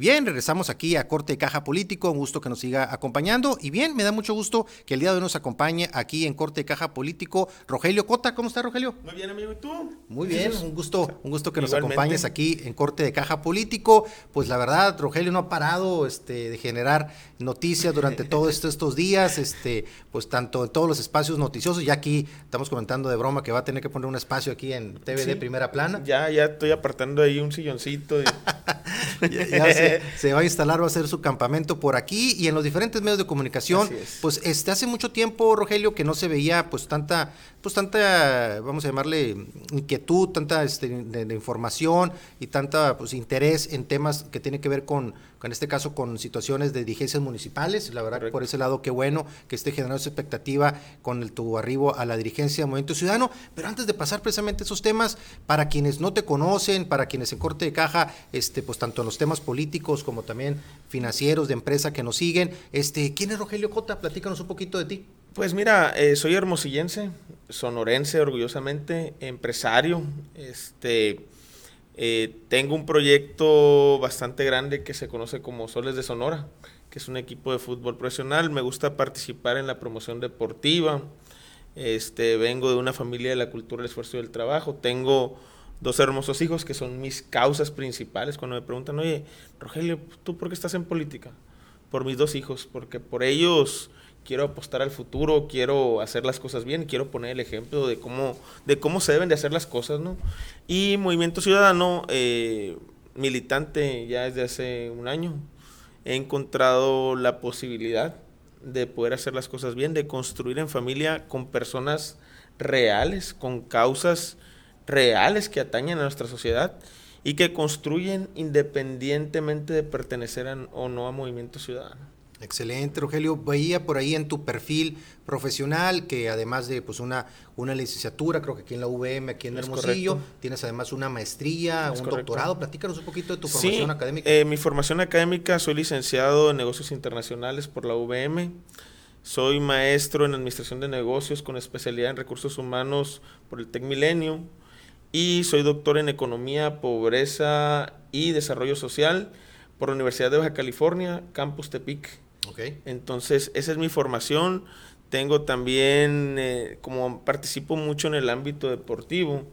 Bien, regresamos aquí a Corte de Caja Político, un gusto que nos siga acompañando. Y bien, me da mucho gusto que el día de hoy nos acompañe aquí en Corte de Caja Político Rogelio Cota. ¿Cómo está Rogelio? Muy bien, amigo, ¿y tú? Muy bien, un gusto, un gusto que nos acompañes aquí en Corte de Caja Político. Pues la verdad, Rogelio no ha parado este, de generar noticias durante todos estos días, este, pues tanto en todos los espacios noticiosos, ya aquí estamos comentando de broma que va a tener que poner un espacio aquí en TV de primera plana. Ya, ya estoy apartando ahí un silloncito. ya, se, va a instalar, va a ser su campamento por aquí y en los diferentes medios de comunicación. Pues este hace mucho tiempo, Rogelio, que no se veía pues tanta, pues tanta, vamos a llamarle inquietud, tanta este, de, información y tanta pues interés en temas que tienen que ver con, en este caso con situaciones de dirigencias municipales. La verdad, por ese lado, qué bueno que esté generando esa expectativa con el, tu arribo a la dirigencia del Movimiento Ciudadano. Pero antes de pasar precisamente esos temas, para quienes no te conocen, para quienes en corte de caja, este, pues tanto en los temas políticos como también financieros de empresa que nos siguen, este, ¿quién es Rogelio Cota? Platícanos un poquito de ti. Pues mira, eh, soy hermosillense, sonorense orgullosamente, empresario, este eh, tengo un proyecto bastante grande que se conoce como Soles de Sonora, que es un equipo de fútbol profesional. Me gusta participar en la promoción deportiva. Este, vengo de una familia de la cultura, el esfuerzo y el trabajo. Tengo dos hermosos hijos que son mis causas principales. Cuando me preguntan, oye, Rogelio, ¿tú por qué estás en política? Por mis dos hijos, porque por ellos quiero apostar al futuro, quiero hacer las cosas bien, quiero poner el ejemplo de cómo, de cómo se deben de hacer las cosas, ¿no? Y Movimiento Ciudadano, eh, militante ya desde hace un año, he encontrado la posibilidad de poder hacer las cosas bien, de construir en familia con personas reales, con causas reales que atañen a nuestra sociedad y que construyen independientemente de pertenecer o no a Movimiento Ciudadano. Excelente, Rogelio. Veía por ahí en tu perfil profesional que además de pues una, una licenciatura, creo que aquí en la UVM, aquí en Hermosillo, tienes además una maestría, un doctorado. Platícanos un poquito de tu formación académica. Eh, mi formación académica, soy licenciado en negocios internacionales por la UVM. Soy maestro en administración de negocios con especialidad en recursos humanos por el Tec Milenio. Y soy doctor en economía, pobreza y desarrollo social por la Universidad de Baja California, Campus Tepic. Entonces, esa es mi formación. Tengo también, eh, como participo mucho en el ámbito deportivo,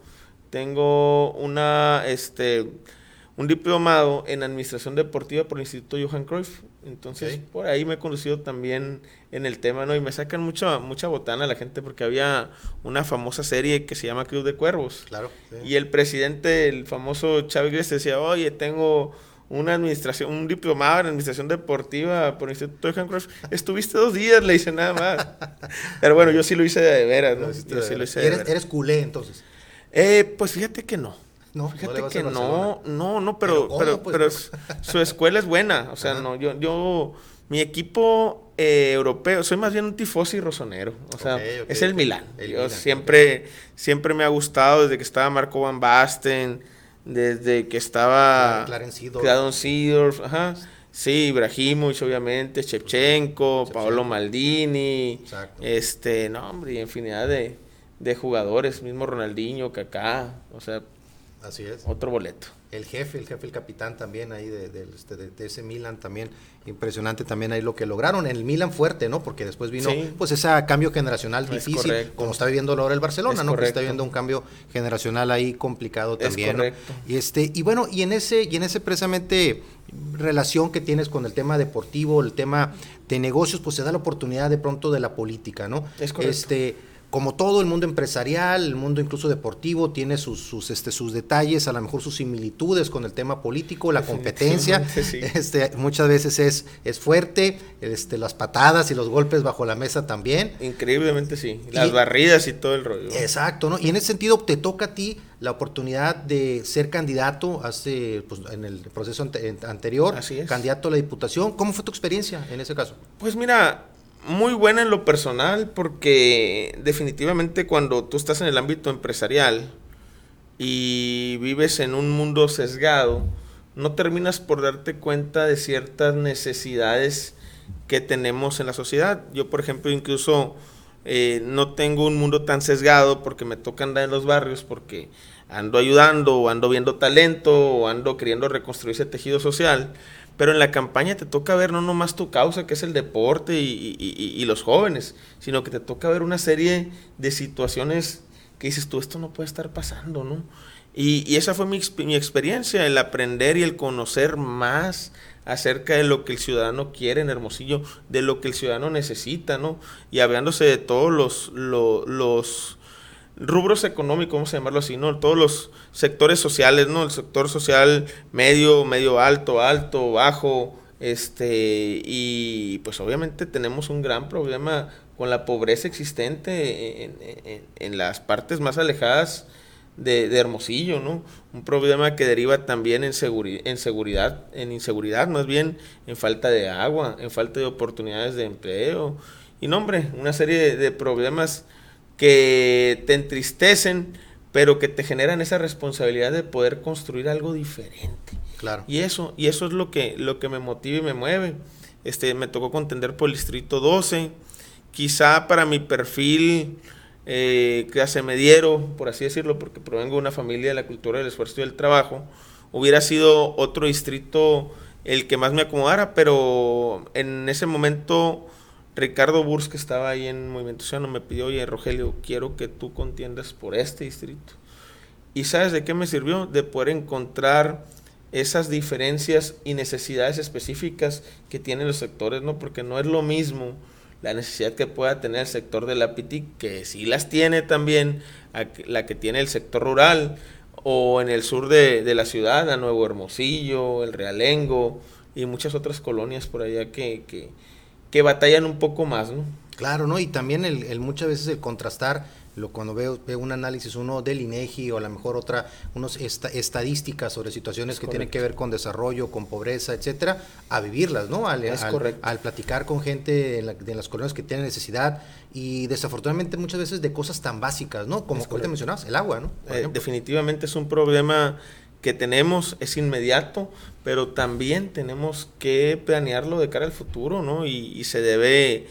tengo una, este, un diplomado en administración deportiva por el Instituto Johan Cruyff. Entonces, por ahí me he conocido también en el tema, ¿no? Y me sacan mucha, mucha botana la gente porque había una famosa serie que se llama Club de Cuervos. Claro. Y el presidente, el famoso Chávez, decía, oye, tengo una administración, un diplomado en administración deportiva por el Instituto de Handcraft. Estuviste dos días, le hice nada más. Pero bueno, yo sí lo hice de veras, ¿no? Yo sí lo hice ¿Eres, ¿Eres culé entonces? Eh, pues fíjate que no. No, fíjate que no, no, no, pero, pero, pero, pues? su escuela es buena. O sea, no, yo, yo, mi equipo eh, europeo, soy más bien un tifosi rosonero. O sea, es el Milan. yo siempre, siempre me ha gustado desde que estaba Marco Van Basten desde que estaba Clarence Seedorf, ajá. Sí, Ibrahimovic, obviamente, Shevchenko, Paolo Maldini, este, no, hombre, infinidad de, de jugadores, mismo Ronaldinho, Kaká, o sea, Así es. Otro boleto. El jefe, el jefe, el capitán también ahí de, este, de, ese Milan también, impresionante también ahí lo que lograron. El Milan fuerte, ¿no? Porque después vino pues ese cambio generacional difícil, como está viviendo ahora el Barcelona, ¿no? Que está viendo un cambio generacional ahí complicado también. Es Y este, y bueno, y en ese, y en ese precisamente relación que tienes con el tema deportivo, el tema de negocios, pues se da la oportunidad de pronto de la política, ¿no? Es correcto. Este, como todo el mundo empresarial, el mundo incluso deportivo, tiene sus, sus, este, sus detalles, a lo mejor sus similitudes con el tema político, la competencia, este, muchas veces es, es fuerte, este, las patadas y los golpes bajo la mesa también. Increíblemente sí, las barridas y todo el rollo. Exacto, ¿no? Y en ese sentido te toca a ti la oportunidad de ser candidato hace, pues, en el proceso anterior, candidato a la diputación. ¿Cómo fue tu experiencia en ese caso? Pues mira, muy buena en lo personal porque definitivamente cuando tú estás en el ámbito empresarial y vives en un mundo sesgado, no terminas por darte cuenta de ciertas necesidades que tenemos en la sociedad. Yo, por ejemplo, incluso eh, no tengo un mundo tan sesgado porque me toca andar en los barrios, porque ando ayudando, o ando viendo talento, o ando queriendo reconstruir ese tejido social pero en la campaña te toca ver no nomás tu causa, que es el deporte y, los jóvenes, sino que te toca ver una serie de situaciones que dices tú, esto no puede estar pasando, ¿no? Y, esa fue mi, mi, experiencia, el aprender y el conocer más acerca de lo que el ciudadano quiere en Hermosillo, de lo que el ciudadano necesita, ¿no? Y hablándose de todos los, los, rubros económicos, vamos a llamarlo así, ¿no? Todos los sectores sociales, ¿no? El sector social medio, medio alto, alto, bajo, este, y pues obviamente tenemos un gran problema con la pobreza existente en, en las partes más alejadas de, Hermosillo, ¿no? Un problema que deriva también en, en seguridad, en inseguridad, más bien en falta de agua, en falta de oportunidades de empleo. Y no, hombre, una serie de, problemas que te entristecen, pero que te generan esa responsabilidad de poder construir algo diferente. Claro. Y eso, y eso es lo que, lo que me motiva y me mueve. Este, me tocó contender por el distrito 12. Quizá para mi perfil eh, clase mediero, por así decirlo, porque provengo de una familia de la cultura del esfuerzo y del trabajo, hubiera sido otro distrito el que más me acomodara, pero en ese momento Ricardo Burs, que estaba ahí en Movimiento Ciudadano, me pidió, oye Rogelio, quiero que tú contiendas por este distrito. ¿Y sabes de qué me sirvió? De poder encontrar esas diferencias y necesidades específicas que tienen los sectores, ¿no? Porque no es lo mismo la necesidad que pueda tener el sector de la PITI, que sí las tiene también, la que tiene el sector rural, o en el sur de, de la ciudad, a Nuevo Hermosillo, el Realengo, y muchas otras colonias por allá que, que batallan un poco más, ¿no? Claro, ¿no? Y también el, el muchas veces el contrastar lo, cuando veo, veo un análisis, uno del INEGI o a lo mejor otra, unos estadísticas sobre situaciones que tienen que ver con desarrollo, con pobreza, etcétera, a vivirlas, ¿no? Al, al, platicar con gente de, las colonias que tienen necesidad y desafortunadamente muchas veces de cosas tan básicas, ¿no? Como te mencionabas, el agua, ¿no? Eh, definitivamente es un problema que tenemos, es inmediato, pero también tenemos que planearlo de cara al futuro, ¿no? y se debe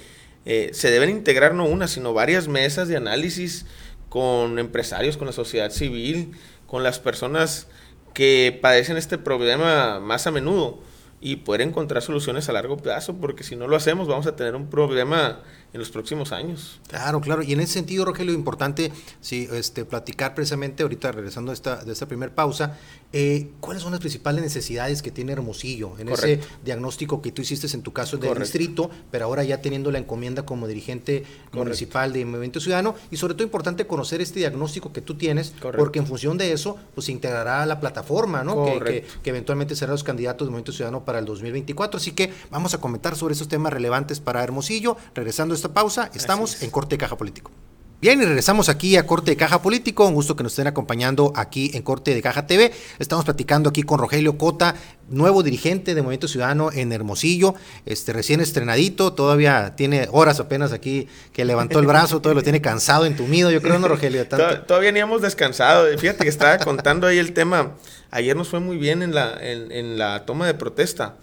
eh, se deben integrar no una, sino varias mesas de análisis con empresarios, con la sociedad civil, con las personas que padecen este problema más a menudo y poder encontrar soluciones a largo plazo, porque si no lo hacemos vamos a tener un problema en los próximos años. Claro, claro. Y en ese sentido, Rogelio, importante sí, este, platicar precisamente, ahorita regresando a esta, de esta primera pausa, eh, ¿cuáles son las principales necesidades que tiene Hermosillo en ese diagnóstico que tú hiciste en tu caso del distrito, pero ahora ya teniendo la encomienda como dirigente municipal de Movimiento Ciudadano? Y sobre todo importante conocer este diagnóstico que tú tienes, porque en función de eso, pues se integrará la plataforma, ¿no? Que, que, eventualmente serán los candidatos de Movimiento Ciudadano para el 2024. Así que vamos a comentar sobre esos temas relevantes para Hermosillo, regresando esta pausa, estamos en Corte de Caja Político. Bien, y regresamos aquí a Corte de Caja Político. Un gusto que nos estén acompañando aquí en Corte de Caja TV. Estamos platicando aquí con Rogelio Cota, nuevo dirigente de Movimiento Ciudadano en Hermosillo, este recién estrenadito, todavía tiene horas apenas aquí que levantó el brazo, todo lo tiene cansado, entumido, yo creo, ¿no, Rogelio? Todavía ni hemos descansado. Fíjate que estaba contando ahí el tema. Ayer nos fue muy bien en la, en, la toma de protesta.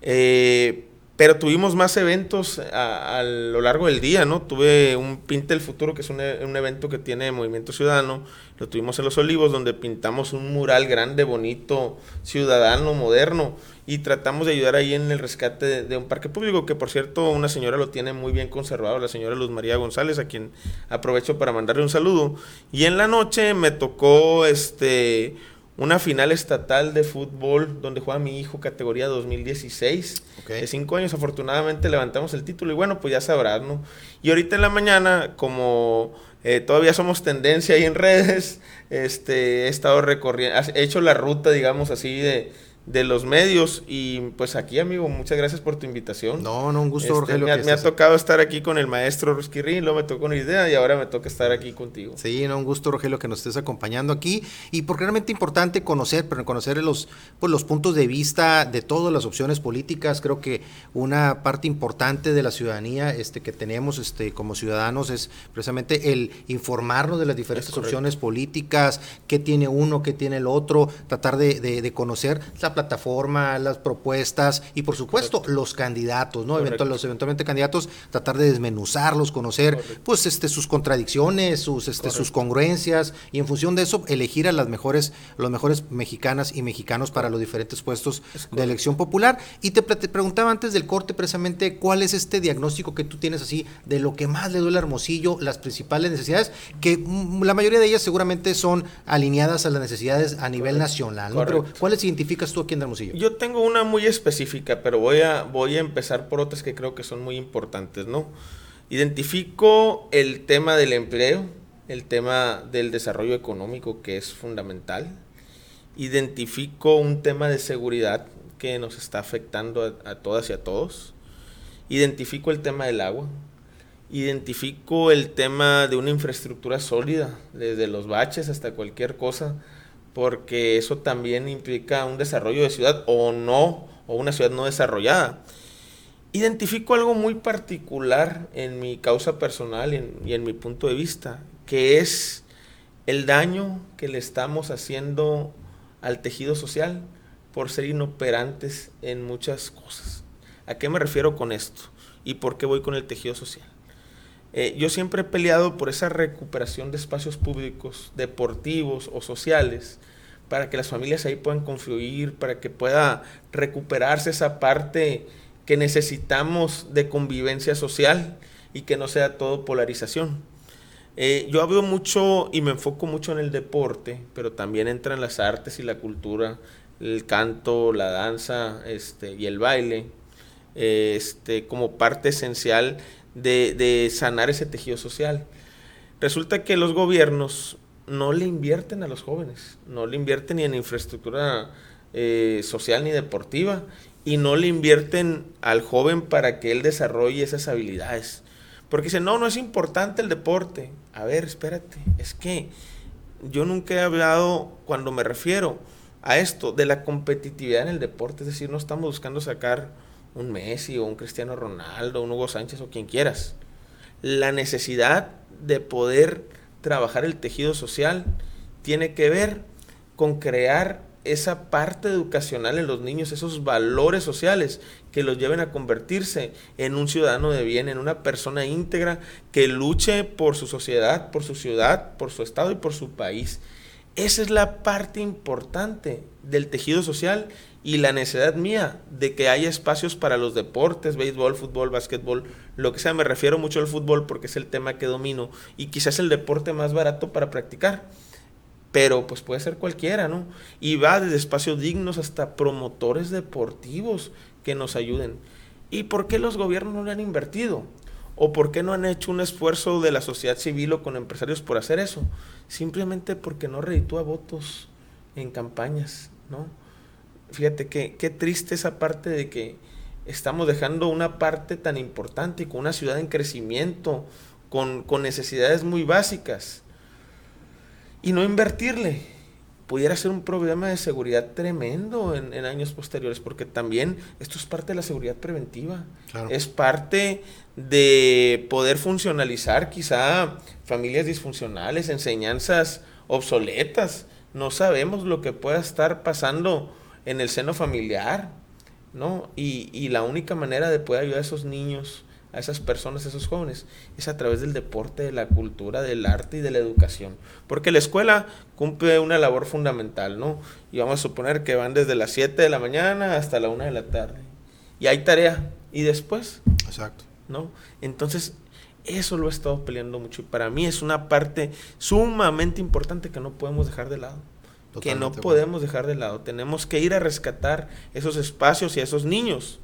Eh, pero tuvimos más eventos a, lo largo del día, ¿no? Tuve un Pinte el Futuro, que es un, un, evento que tiene Movimiento Ciudadano. Lo tuvimos en Los Olivos, donde pintamos un mural grande, bonito, ciudadano, moderno. Y tratamos de ayudar ahí en el rescate de, un parque público, que por cierto, una señora lo tiene muy bien conservado, la señora Luz María González, a quien aprovecho para mandarle un saludo. Y en la noche me tocó este una final estatal de fútbol donde juega mi hijo categoría 2016. De cinco años, afortunadamente levantamos el título y bueno, pues ya sabrás, ¿no? Y ahorita en la mañana, como eh, todavía somos tendencia ahí en redes, este, he estado recorriendo, he hecho la ruta, digamos así, de, de los medios. Y pues aquí, amigo, muchas gracias por tu invitación. No, no, un gusto, este, Rogelio. Me, ha, tocado estar aquí con el maestro Rusquirri, luego me tocó una idea y ahora me toca estar aquí contigo. Sí, no, un gusto, Rogelio, que nos estés acompañando aquí. Y porque realmente importante conocer, pero conocer los, pues, los puntos de vista de todas las opciones políticas. Creo que una parte importante de la ciudadanía este, que tenemos este, como ciudadanos es precisamente el informarnos de las diferentes opciones políticas, qué tiene uno, qué tiene el otro, tratar de, de, de conocer la plataforma, las propuestas y por supuesto los candidatos, ¿no? los eventualmente candidatos, tratar de desmenuzarlos, conocer pues este sus contradicciones, sus este sus congruencias y en función de eso elegir a las mejores los mejores mexicanas y mexicanos para los diferentes puestos de elección popular. Y te, preguntaba antes del corte precisamente cuál es este diagnóstico que tú tienes así de lo que más le duele a Hermosillo, las principales necesidades que mm, la mayoría de ellas seguramente son alineadas a las necesidades a nivel nacional, ¿no? Pero ¿cuáles identificas tú aquí en Hermosillo? Yo tengo una muy específica, pero voy a, voy a empezar por otras que creo que son muy importantes, ¿no? Identifico el tema del empleo, el tema del desarrollo económico que es fundamental. Identifico un tema de seguridad que nos está afectando a, a todas y a todos. Identifico el tema del agua, identifico el tema de una infraestructura sólida, desde los baches hasta cualquier cosa, porque eso también implica un desarrollo de ciudad o no, o una ciudad no desarrollada. Identifico algo muy particular en mi causa personal y en, mi punto de vista, que es el daño que le estamos haciendo al tejido social por ser inoperantes en muchas cosas. ¿A qué me refiero con esto? ¿Y por qué voy con el tejido social? Eh, yo siempre he peleado por esa recuperación de espacios públicos, deportivos o sociales, para que las familias ahí puedan confluir, para que pueda recuperarse esa parte que necesitamos de convivencia social y que no sea todo polarización. Eh, yo hablo mucho y me enfoco mucho en el deporte, pero también entran las artes y la cultura, el canto, la danza este, y el baile, eh, este, como parte esencial de, sanar ese tejido social. Resulta que los gobiernos no le invierten a los jóvenes, no le invierten ni en infraestructura eh, social ni deportiva y no le invierten al joven para que él desarrolle esas habilidades. Porque dicen, no, no es importante el deporte. A ver, espérate, es que yo nunca he hablado, cuando me refiero a esto, de la competitividad en el deporte, es decir, no estamos buscando sacar un Messi o un Cristiano Ronaldo, un Hugo Sánchez o quien quieras. La necesidad de poder trabajar el tejido social tiene que ver con crear esa parte educacional en los niños, esos valores sociales que los lleven a convertirse en un ciudadano de bien, en una persona íntegra que luche por su sociedad, por su ciudad, por su estado y por su país. Esa es la parte importante del tejido social y la necesidad mía de que haya espacios para los deportes, béisbol, fútbol, básquetbol, lo que sea. Me refiero mucho al fútbol porque es el tema que domino y quizás el deporte más barato para practicar. Pero pues puede ser cualquiera, ¿no? Y va desde espacios dignos hasta promotores deportivos que nos ayuden. ¿Y por qué los gobiernos no le han invertido? ¿O por qué no han hecho un esfuerzo de la sociedad civil o con empresarios por hacer eso? Simplemente porque no reditúa votos en campañas, ¿no? Fíjate que, qué triste esa parte de que estamos dejando una parte tan importante con una ciudad en crecimiento, con, con necesidades muy básicas, y no invertirle pudiera ser un problema de seguridad tremendo en, años posteriores, porque también esto es parte de la seguridad preventiva. Es parte de poder funcionalizar quizá familias disfuncionales, enseñanzas obsoletas. No sabemos lo que pueda estar pasando en el seno familiar, ¿no? Y, y la única manera de poder ayudar a esos niños a esas personas, a esos jóvenes, es a través del deporte, de la cultura, del arte y de la educación. Porque la escuela cumple una labor fundamental, ¿no? Y vamos a suponer que van desde las 7 de la mañana hasta la 1 de la tarde. Y hay tarea. ¿Y después? Exacto. ¿No? Entonces, eso lo he estado peleando mucho. Y para mí es una parte sumamente importante que no podemos dejar de lado. Que no podemos dejar de lado. Tenemos que ir a rescatar esos espacios y a esos niños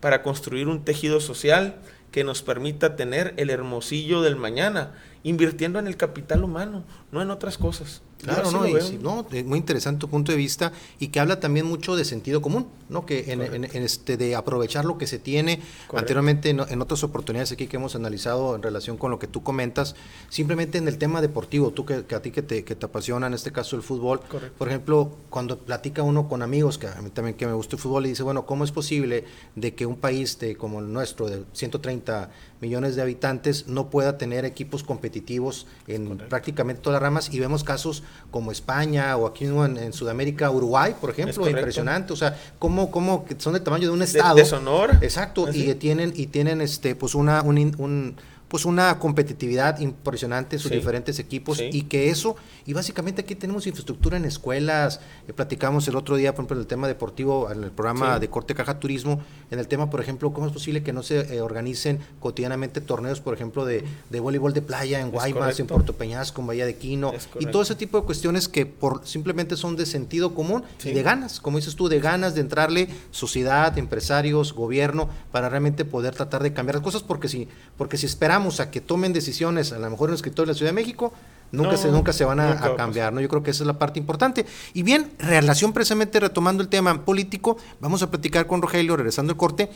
para construir un tejido social que nos permita tener el hermosillo del mañana, invirtiendo en el capital humano, no en otras cosas. Claro, no, no, muy interesante tu punto de vista y que habla también mucho de sentido común, ¿no? Que en, este de aprovechar lo que se tiene. Anteriormente en, otras oportunidades aquí que hemos analizado en relación con lo que tú comentas, simplemente en el tema deportivo, tú que, a ti que te, que te, apasiona, en este caso el fútbol, por ejemplo, cuando platica uno con amigos, que a mí también que me gusta el fútbol, y dice, bueno, ¿cómo es posible de que un país de, como el nuestro, de 130 millones de habitantes, no pueda tener equipos competitivos en prácticamente todas las ramas? Y vemos casos como España o aquí en, en Sudamérica, Uruguay, por ejemplo, impresionante, o sea, como, como son del tamaño de un estado. De, Sonora. Exacto, y tienen, y tienen este, pues una, un, un pues una competitividad impresionante en sus diferentes equipos y que eso, y básicamente aquí tenemos infraestructura en escuelas, eh, platicamos el otro día, por ejemplo, en el tema deportivo, en el programa de Corte Caja Turismo, en el tema, por ejemplo, cómo es posible que no se eh, organicen cotidianamente torneos, por ejemplo, de, de voleibol de playa en Guaymas, en Puerto Peñasco, en Bahía de Quino, y todo ese tipo de cuestiones que por simplemente son de sentido común y de ganas, como dices tú, de ganas de entrarle sociedad, empresarios, gobierno, para realmente poder tratar de cambiar las cosas, porque si, porque si esperamos a que tomen decisiones, a lo mejor en el escritorio de la Ciudad de México, nunca, se, nunca se van a, cambiar, ¿no? Yo creo que esa es la parte importante. Y bien, relación precisamente retomando el tema político, vamos a platicar con Rogelio, regresando al corte,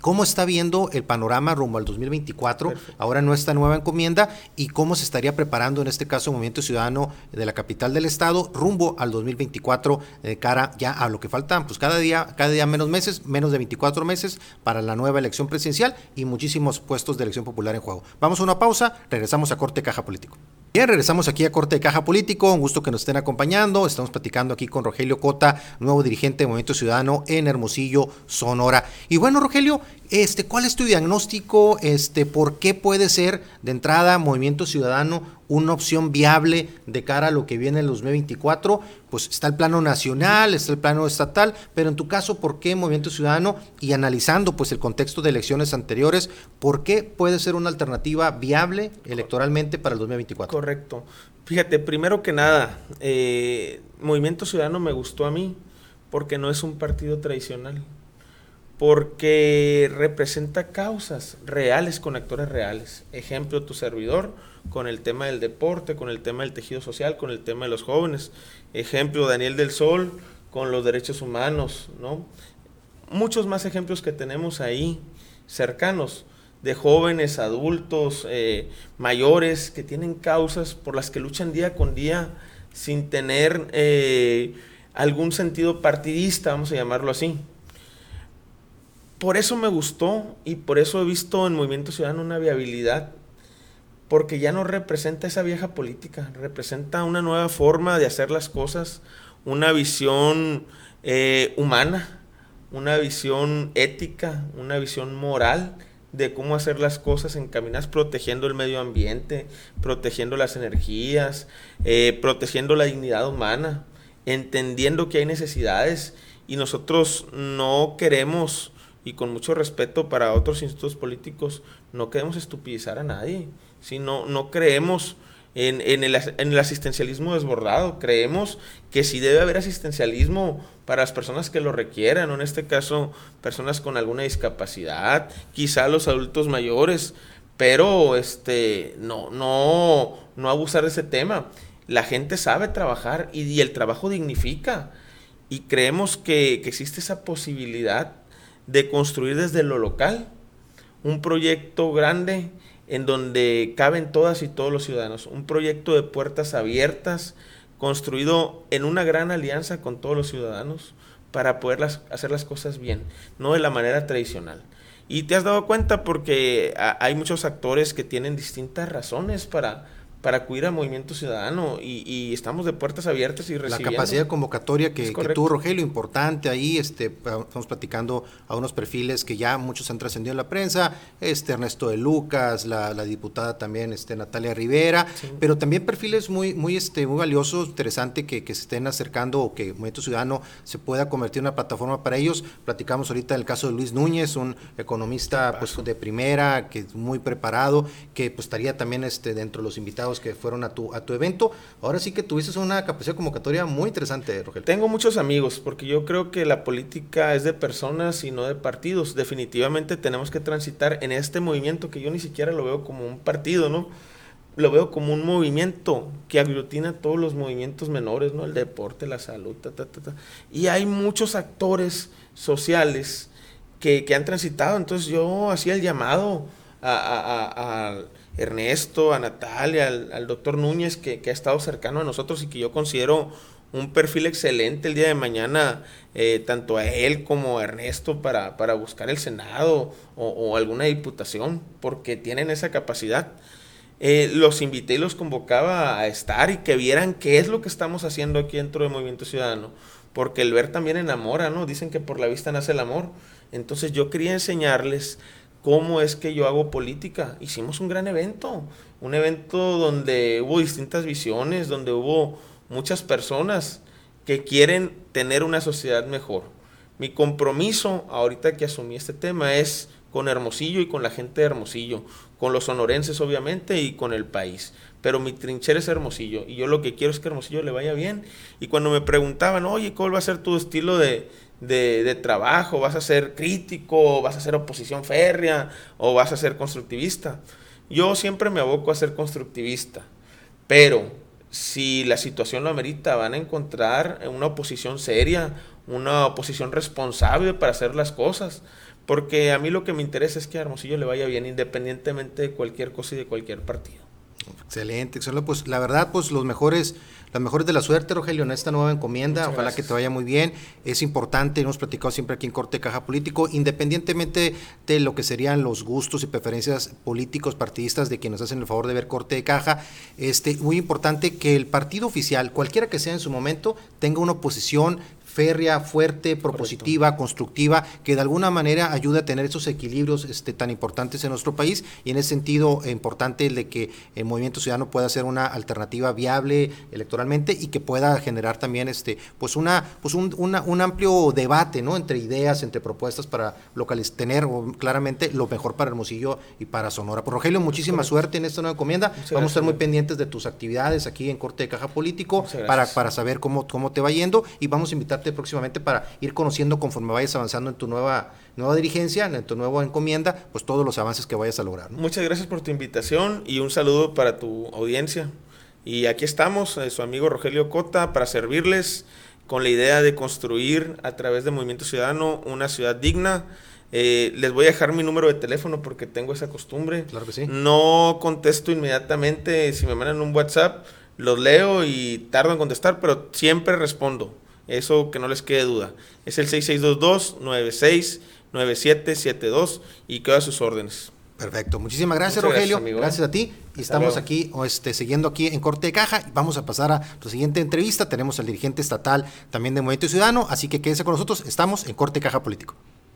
cómo está viendo el panorama rumbo al 2024, ahora nuestra nueva encomienda, y cómo se estaría preparando en este caso el Movimiento Ciudadano de la capital del estado rumbo al 2024 de cara ya a lo que faltan, pues cada día, cada día menos meses, menos de 24 meses para la nueva elección presidencial y muchísimos puestos de elección popular en juego. Vamos a una pausa, regresamos a Corte Caja Político. Bien, regresamos aquí a Corte de Caja Político. Un gusto que nos estén acompañando. Estamos platicando aquí con Rogelio Cota, nuevo dirigente de Movimiento Ciudadano en Hermosillo, Sonora. Y bueno, Rogelio, este, ¿cuál es tu diagnóstico? Este, ¿Por qué puede ser de entrada Movimiento Ciudadano una opción viable de cara a lo que viene en el 2024? Pues está el plano nacional, está el plano estatal, pero en tu caso, ¿por qué Movimiento Ciudadano? Y analizando pues el contexto de elecciones anteriores, ¿por qué puede ser una alternativa viable electoralmente para el 2024? Correcto. Fíjate, primero que nada, eh, Movimiento Ciudadano me gustó a mí porque no es un partido tradicional porque representa causas reales con actores reales. Ejemplo, tu servidor con el tema del deporte, con el tema del tejido social, con el tema de los jóvenes. Ejemplo, Daniel del Sol con los derechos humanos, ¿no? Muchos más ejemplos que tenemos ahí cercanos de jóvenes, adultos, eh, mayores que tienen causas por las que luchan día con día sin tener eh, algún sentido partidista, vamos a llamarlo así por eso me gustó y por eso he visto en Movimiento Ciudadano una viabilidad, porque ya no representa esa vieja política, representa una nueva forma de hacer las cosas, una visión eh, humana, una visión ética, una visión moral de cómo hacer las cosas encaminadas protegiendo el medio ambiente, protegiendo las energías, eh, protegiendo la dignidad humana, entendiendo que hay necesidades y nosotros no queremos y con mucho respeto para otros institutos políticos, no queremos estupidizar a nadie, sino no creemos en, el, asistencialismo desbordado, creemos que sí debe haber asistencialismo para las personas que lo requieran, en este caso personas con alguna discapacidad, quizá los adultos mayores, pero este no no no abusar de ese tema. La gente sabe trabajar y, el trabajo dignifica y creemos que, que existe esa posibilidad de construir desde lo local un proyecto grande en donde caben todas y todos los ciudadanos, un proyecto de puertas abiertas, construido en una gran alianza con todos los ciudadanos para poder hacer las cosas bien, no de la manera tradicional. Y te has dado cuenta porque hay muchos actores que tienen distintas razones para, para acudir al movimiento ciudadano y, estamos de puertas abiertas y recibiendo. La capacidad de convocatoria que, tuvo Rogelio, importante ahí, este, estamos platicando a unos perfiles que ya muchos han trascendido en la prensa, este Ernesto de Lucas, la, diputada también este, Natalia Rivera, pero también perfiles muy, muy, este, muy valiosos, interesante que, se estén acercando o que el Movimiento Ciudadano se pueda convertir en una plataforma para ellos. Platicamos ahorita del caso de Luis Núñez, un economista pues, de primera, que es muy preparado, que pues estaría también este, dentro de los invitados que fueron a tu, a tu evento. Ahora sí que tuviste una capacidad convocatoria muy interesante, Rogelio. Tengo muchos amigos, porque yo creo que la política es de personas y no de partidos. Definitivamente tenemos que transitar en este movimiento que yo ni siquiera lo veo como un partido, ¿no? Lo veo como un movimiento que aglutina todos los movimientos menores, ¿no? El deporte, la salud, ta, ta, ta, Y hay muchos actores sociales que, que han transitado. Entonces yo hacía el llamado a, Ernesto, a Natalia, al, doctor Núñez, que, ha estado cercano a nosotros y que yo considero un perfil excelente el día de mañana, eh, tanto a él como a Ernesto, para, para buscar el Senado o, alguna diputación, porque tienen esa capacidad. eh, los invité y los convocaba a estar y que vieran qué es lo que estamos haciendo aquí dentro del Movimiento Ciudadano. Porque el ver también enamora, ¿no? Dicen que por la vista nace el amor. Entonces yo quería enseñarles cómo es que yo hago política. Hicimos un gran evento, un evento donde hubo distintas visiones, donde hubo muchas personas que quieren tener una sociedad mejor. Mi compromiso ahorita que asumí este tema es con Hermosillo y con la gente de Hermosillo, con los sonorenses obviamente y con el país. Pero mi trinchera es Hermosillo y yo lo que quiero es que Hermosillo le vaya bien. Y cuando me preguntaban, oye, ¿cuál va a ser tu estilo de, de, trabajo? ¿Vas a ser crítico? ¿Vas a ser oposición férrea? ¿O vas a ser constructivista? Yo siempre me aboco a ser constructivista, pero si la situación lo amerita, van a encontrar una oposición seria, una oposición responsable para hacer las cosas. Porque a mí lo que me interesa es que a Hermosillo le vaya bien, independientemente de cualquier cosa y de cualquier partido. Excelente, excelente. Pues la verdad, pues los mejores, las mejores de la suerte, Rogelio, en esta nueva encomienda. Ojalá que te vaya muy bien. Es importante, hemos platicado siempre aquí en Corte Caja Político, independientemente de lo que serían los gustos y preferencias políticos, partidistas de quienes hacen el favor de ver Corte de Caja, este, muy importante que el partido oficial, cualquiera que sea en su momento, tenga una oposición férrea, fuerte, propositiva, constructiva, que de alguna manera ayude a tener esos equilibrios este, tan importantes en nuestro país y en ese sentido eh, importante el de que el Movimiento Ciudadano pueda ser una alternativa viable electoralmente y que pueda generar también este, pues una, pues un, un amplio debate ¿no? entre ideas, entre propuestas para localizar, tener claramente lo mejor para Hermosillo y para Sonora. Por pues, Rogelio, muchísima suerte en esta nueva encomienda. Vamos a estar muy pendientes de tus actividades aquí en Corte de Caja Político para, para saber cómo, cómo te va yendo y vamos a invitarte próximamente para ir conociendo conforme vayas avanzando en tu nueva, nueva dirigencia, en tu nueva encomienda, pues todos los avances que vayas a lograr. Muchas gracias por tu invitación y un saludo para tu audiencia. Y aquí estamos, eh, su amigo Rogelio Cota, para servirles con la idea de construir a través del Movimiento Ciudadano una ciudad digna. Eh, les voy a dejar mi número de teléfono porque tengo esa costumbre. Claro que sí. No contesto inmediatamente. Si me mandan un WhatsApp, los leo y tardo en contestar, pero siempre respondo. Eso que no les quede duda. Es el 6622-969772 y queda a sus órdenes. Perfecto. Muchísimas gracias, Rogelio. Gracias, a ti. Y estamos aquí, este, siguiendo aquí en Corte de Caja. Y vamos a pasar a tu siguiente entrevista. Tenemos al dirigente estatal también de Movimiento Ciudadano. Así que quédense con nosotros. Estamos en Corte de Caja Político.